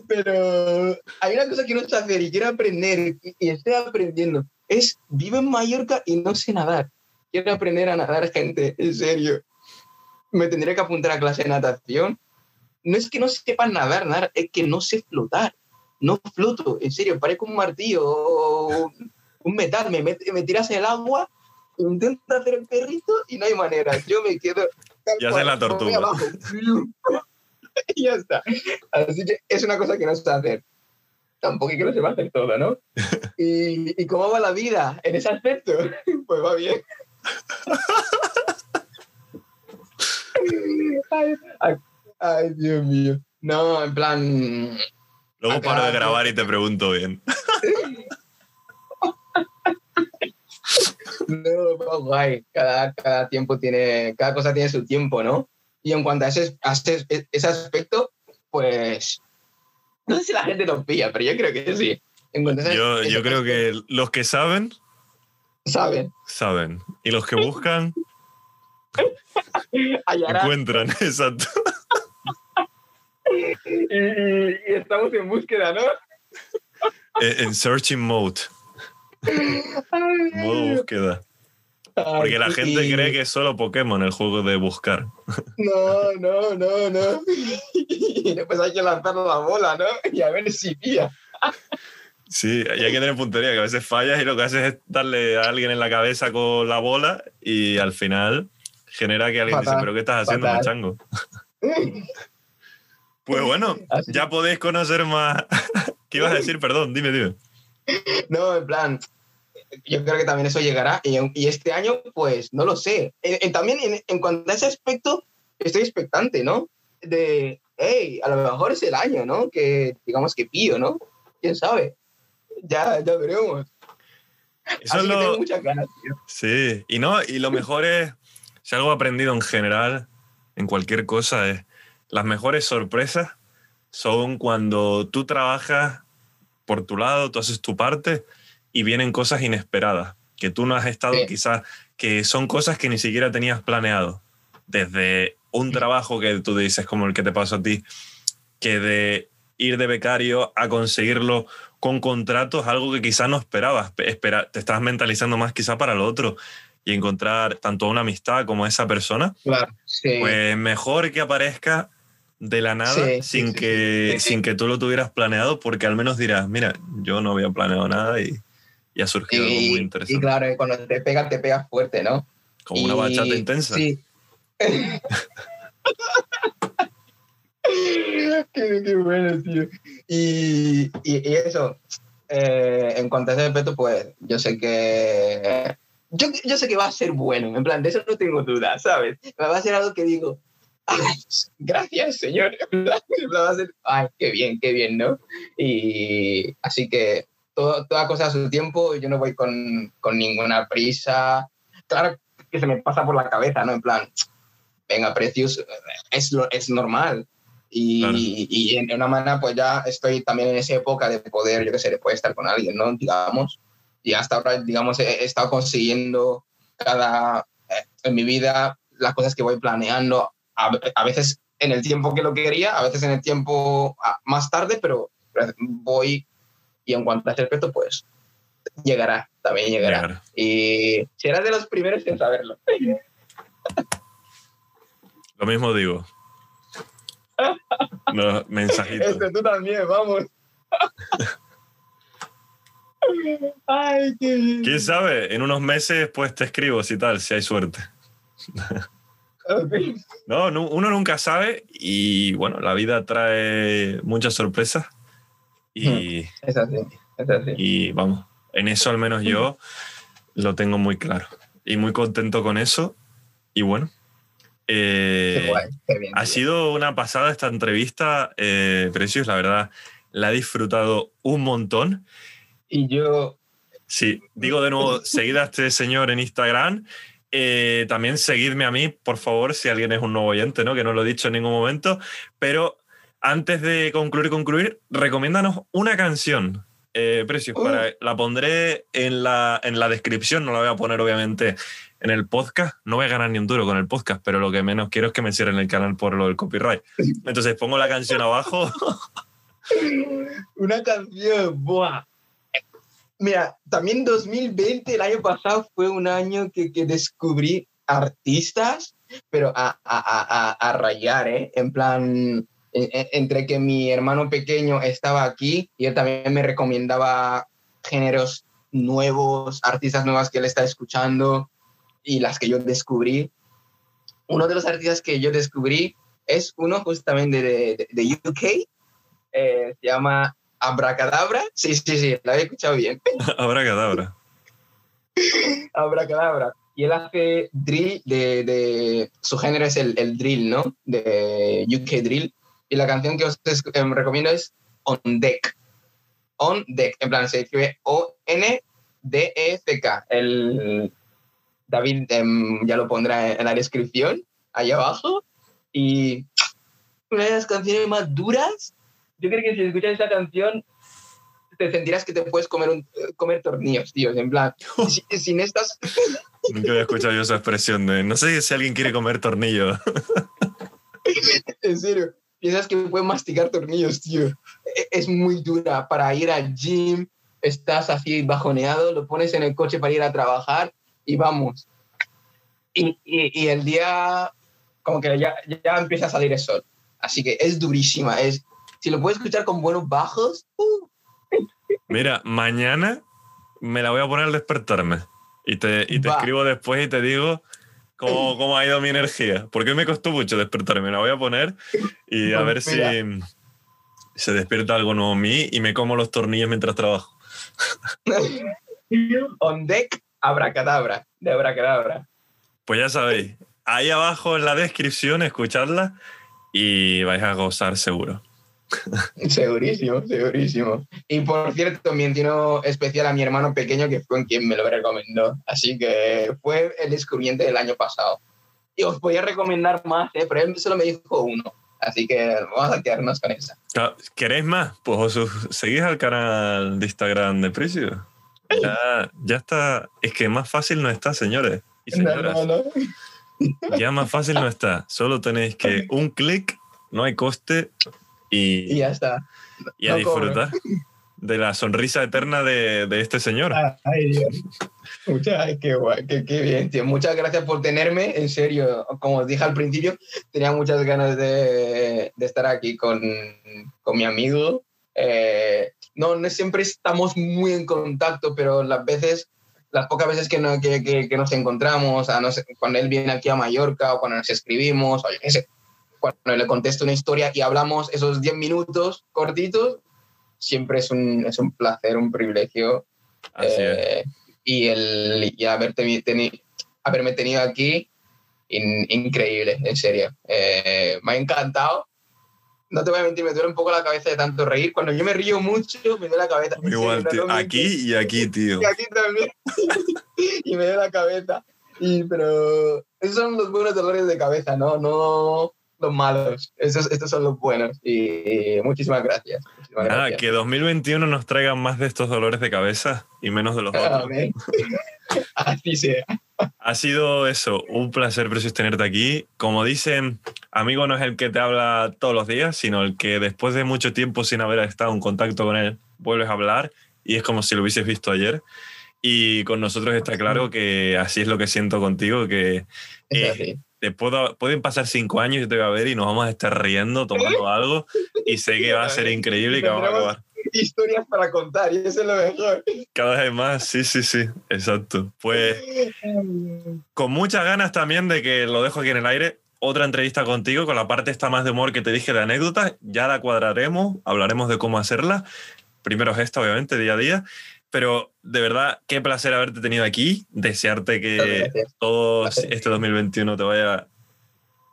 Pero hay una cosa que no sé hacer y quiero aprender y, estoy aprendiendo. Es, vivo en Mallorca y no sé nadar. Quiero aprender a nadar, gente, en serio. Me tendría que apuntar a clase de natación. No es que no sepa nadar, nadar, es que no sé flotar. No floto, en serio, parezco un martillo un metal. Me, me tiras el agua, intento hacer el perrito y no hay manera. Yo me quedo... Ya sé la tortuga. y ya está. Así que es una cosa que no sé hacer. Tampoco es que no se va a hacer todo, ¿no? ¿Y, ¿Y cómo va la vida en ese aspecto? Pues va bien. Ay, ay, Dios mío. No, en plan. Luego paro de grabar y te pregunto bien. No, va guay. Cada, cada tiempo tiene, cada cosa tiene su tiempo, ¿no? Y en cuanto a ese, a ese, ese aspecto, pues no sé si la gente lo pilla, pero yo creo que sí. En cuanto a Yo, ese yo creo que los que saben, saben. saben. Y los que buscan, Hallarán. encuentran. Exacto. Y, y- y estamos en búsqueda, ¿no? En en searching mode. Modo búsqueda. Porque la gente Y- cree que es solo Pokémon el juego de buscar. No, no, no, no. Y después hay que lanzar la bola, ¿no? Y a ver si pilla. Sí, y hay que tener puntería, que a veces fallas y lo que haces es darle a alguien en la cabeza con la bola y al final genera que alguien dice, Fatal, pero ¿qué estás haciendo, machango? Pues bueno, ya podéis conocer más. ¿Qué ibas a decir? Perdón, dime, dime. No, en plan, yo creo que también eso llegará. Y, y este año, pues, no lo sé. En- en- también en, en cuanto a ese aspecto, estoy expectante, ¿no? De, hey, a lo mejor es el año, ¿no? Que digamos que pillo, ¿no? ¿Quién sabe? Ya, ya veremos. Eso Así es que lo- tengo muchas ganas, tío. Sí, y no, y lo mejor es, si algo he aprendido en general, en cualquier cosa, es las mejores sorpresas son cuando tú trabajas por tu lado, tú haces tu parte y vienen cosas inesperadas, que tú no has estado Sí. quizás, que son cosas que ni siquiera tenías planeado. Desde un trabajo que tú dices, como el que te pasó a ti, que de ir de becario a conseguirlo con contratos, algo que quizás no esperabas. Espera, te estabas mentalizando más quizá para lo otro y encontrar tanto una amistad como esa persona, Claro, sí. pues mejor que aparezca de la nada Sí, sin, sí, que, sí, sin que tú lo tuvieras planeado, porque al menos dirás, mira, yo no había planeado nada y, y ha surgido algo muy y, y interesante. claro, cuando te pega, te pega fuerte, ¿no? como una bachata intensa. Sí. qué, qué bueno, tío. Y, y, y eso, eh, en cuanto a ese aspecto, pues yo sé que. Yo, yo sé que va a ser bueno, en plan, de eso no tengo duda, ¿sabes? Va a ser algo que digo, ay, gracias, señor. Ay, qué bien, qué bien, ¿no? Y así que todo, toda cosa a su tiempo, yo no voy con, con ninguna prisa. Claro que se me pasa por la cabeza, ¿no? En plan, venga, precios, es, lo, es normal. Y, Claro. y en una manera, pues ya estoy también en esa época de poder, yo qué sé, de poder estar con alguien, ¿no? Digamos. Y hasta ahora, digamos, he, he estado consiguiendo cada, eh, en mi vida las cosas que voy planeando, a, a veces en el tiempo que lo quería, a veces en el tiempo más tarde, pero voy y en cuanto a ese aspecto, pues llegará, también llegará. Llegar. Y serás de los primeros en saberlo. Lo mismo digo. No, mensajito. Este, tú también, vamos. Ay, qué bien. ¿Quién sabe? En unos meses pues te escribo si tal, si hay suerte. No, uno nunca sabe y bueno, la vida trae muchas sorpresas y, Es así, es así. y vamos, en eso al menos yo lo tengo muy claro y muy contento con eso y bueno. eh, Qué guay, qué bien. ha sido una pasada esta entrevista, eh, Precious, la verdad, la he disfrutado un montón. Y yo, Sí, digo de nuevo, seguid a este señor en Instagram. Eh, también seguidme a mí, por favor, si alguien es un nuevo oyente, ¿no? Que no lo he dicho en ningún momento. Pero antes de concluir, concluir, recomiéndanos una canción. Eh, Precious, Uh. para, la pondré en la, en la descripción, no la voy a poner obviamente en el podcast. No voy a ganar ni un duro con el podcast, pero lo que menos quiero es que me cierren el canal por lo del copyright. Entonces pongo la canción abajo. una canción, buah. Mira, también 2020, el año pasado, fue un año que, que descubrí artistas, pero a, a, a, a, rayar, ¿eh? En plan, en- en- entre que mi hermano pequeño estaba aquí y él también me recomendaba géneros nuevos, artistas nuevas que él está escuchando y las que yo descubrí. Uno de los artistas que yo descubrí es uno justamente de, de, de UK, eh, se llama Abracadabra. Sí, sí, sí, lo había escuchado bien. Habrá cadabra. Abracadabra. Y él hace drill de, de su género es el, el drill, ¿no? De UK drill. Y la canción que os em, recomiendo es On Deck. On Deck. En plan, se escribe O-N-D-E-C-K. El, David em, ya lo pondrá en la descripción, ahí abajo. Y una de las canciones más duras, yo creo que si escuchas esa canción, te sentirás que te puedes comer, un, comer tornillos, tío. En plan, si- sin estas... Nunca había escuchado yo esa expresión de no sé si alguien quiere comer tornillo. En serio, piensas que puedes masticar tornillos, tío. E- Es muy dura para ir al gym, estás así bajoneado, lo pones en el coche para ir a trabajar y vamos. Y, y- y el día, como que ya, ya empieza a salir el sol. Así que es durísima. Es, si lo puedes escuchar con buenos bajos, uh, Mira, mañana me la voy a poner al despertarme. Y te, y te escribo después y te digo cómo, cómo ha ido mi energía. Porque hoy me costó mucho despertarme. Me la voy a poner y a ver si se despierta algo nuevo en mí y me como los tornillos mientras trabajo. on deck, abracadabra, de abracadabra. Pues ya sabéis, ahí abajo en la descripción, escuchadla y vais a gozar seguro. Segurísimo, segurísimo. Y por cierto, menciono especial a mi hermano pequeño que fue quien me lo recomendó. Así que fue el descubriente del año pasado. Y os podía recomendar más, ¿eh? pero él solo me dijo uno. Así que vamos a quedarnos con esa. Claro, ¿Queréis más? Pues os seguís al canal de Instagram de Precio. Ya, ya está. Es que más fácil no está, señores y señoras. No, no, no. Ya más fácil no está. Solo tenéis que un clic, no hay coste Y y, ya está. y a no cobro. disfrutar de la sonrisa eterna de, de este señor. Ay, Dios. Muchas, qué guay, qué, qué bien, tío. Muchas gracias por tenerme. En serio, como os dije al principio, tenía muchas ganas de, de estar aquí con, con mi amigo. Eh, no, no siempre estamos muy en contacto, pero las veces, las pocas veces que, no- que, que- que nos encontramos, a no sé, cuando él viene aquí a Mallorca o cuando nos escribimos, o yo qué sé, cuando le contesto una historia y hablamos esos 10 minutos cortitos, siempre es un, es un placer, un privilegio Así es. eh, y, el, y haberte, teni- haberme tenido aquí, in- increíble, en serio. Eh, me ha encantado. No te voy a mentir, me duele un poco la cabeza de tanto reír. Cuando yo me río mucho, me duele la cabeza. Igual, tío. Aquí y aquí, tío. Y aquí también. y me duele la cabeza. Y, pero esos son los buenos dolores de cabeza, ¿no? No los malos. Esos, estos son los buenos. Y, y muchísimas gracias. Muchísimas Nada, gracias. que 2021 nos traiga más de estos dolores de cabeza y menos de los otros. Amén. Así sea. Ha sido eso, un placer, Precious, tenerte aquí. Como dicen, amigo no es el que te habla todos los días, sino el que después de mucho tiempo sin haber estado en contacto con él, vuelves a hablar y es como si lo hubieses visto ayer. Y con nosotros está claro que así es lo que siento contigo, que Es. Te puedo, pueden pasar cinco años, yo te voy a ver y nos vamos a estar riendo, tomando algo y sé que va a ser increíble y que vamos a acabar historias para contar y eso es lo mejor. cada vez más. Sí, sí, sí, exacto. Pues con muchas ganas también de que lo dejo aquí en el aire. Otra entrevista contigo con la parte esta más de humor que te dije de anécdotas. Ya la cuadraremos, hablaremos de cómo hacerla. Primero es esta, obviamente, día a día. Pero de verdad, qué placer haberte tenido aquí. Desearte que todo este 2021 te vaya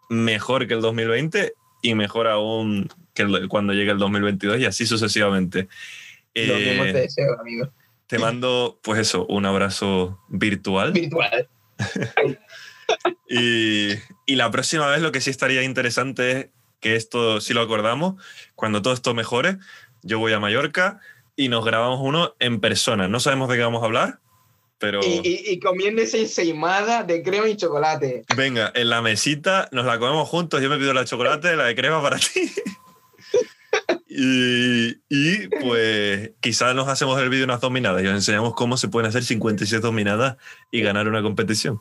mejor que el 2020 y mejor aún que el- cuando llegue el 2022 y así sucesivamente. Lo mismo Eh, te deseo, amigo. te mando, pues eso, un abrazo virtual. Virtual. Y, y la próxima vez lo que sí estaría interesante es que esto, si lo acordamos, cuando todo esto mejore, yo voy a Mallorca y nos grabamos uno en persona. No sabemos de qué vamos a hablar, pero Y, y, y ensaimada de crema y chocolate. venga, en la mesita nos la comemos juntos. Yo me pido la chocolate, la de crema para ti. Y, y, pues quizás nos hacemos el vídeo unas dominadas y os enseñamos cómo se pueden hacer 56 dominadas y ganar una competición.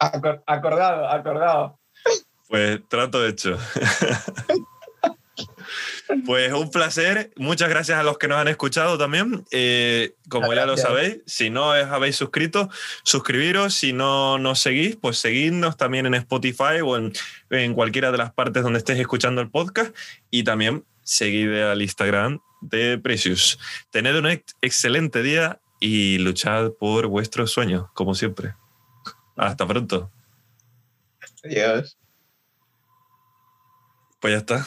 Acor- acordado, acordado. Pues trato hecho. Pues un placer. Muchas gracias a los que nos han escuchado también. Eh, como ya lo sabéis, si no os habéis suscrito, suscribiros. Si no nos seguís, pues seguidnos también en Spotify o en, en cualquiera de las partes donde estéis escuchando el podcast. Y también seguid al Instagram de Precious. Tened un ex- excelente día y luchad por vuestros sueños, como siempre. Hasta pronto. Adiós. Pues ya está.